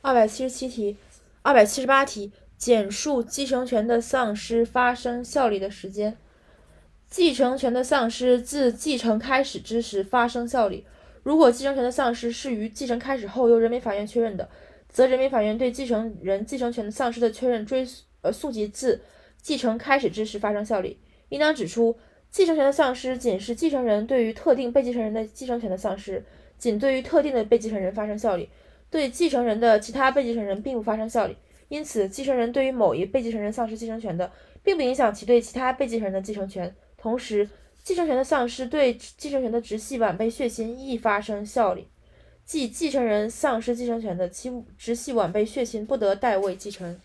二百七十七题，二百七十八题，简述继承权的丧失发生效力的时间。继承权的丧失自继承开始之时发生效力。如果继承权的丧失是于继承开始后由人民法院确认的，则人民法院对继承人继承权的丧失的确认追呃溯及自继承开始之时发生效力。应当指出，继承权的丧失仅是继承人对于特定被继承人的继承权的丧失，仅对于特定的被继承人发生效力，对继承人的其他被继承人并不发生效力。因此，继承人对于某一被继承人丧失继承权的，并不影响其对其他被继承人的继承权。同时，继承权的丧失对继承权的直系晚辈血亲亦发生效力，即继承人丧失继承权的，其直系晚辈血亲不得代位继承。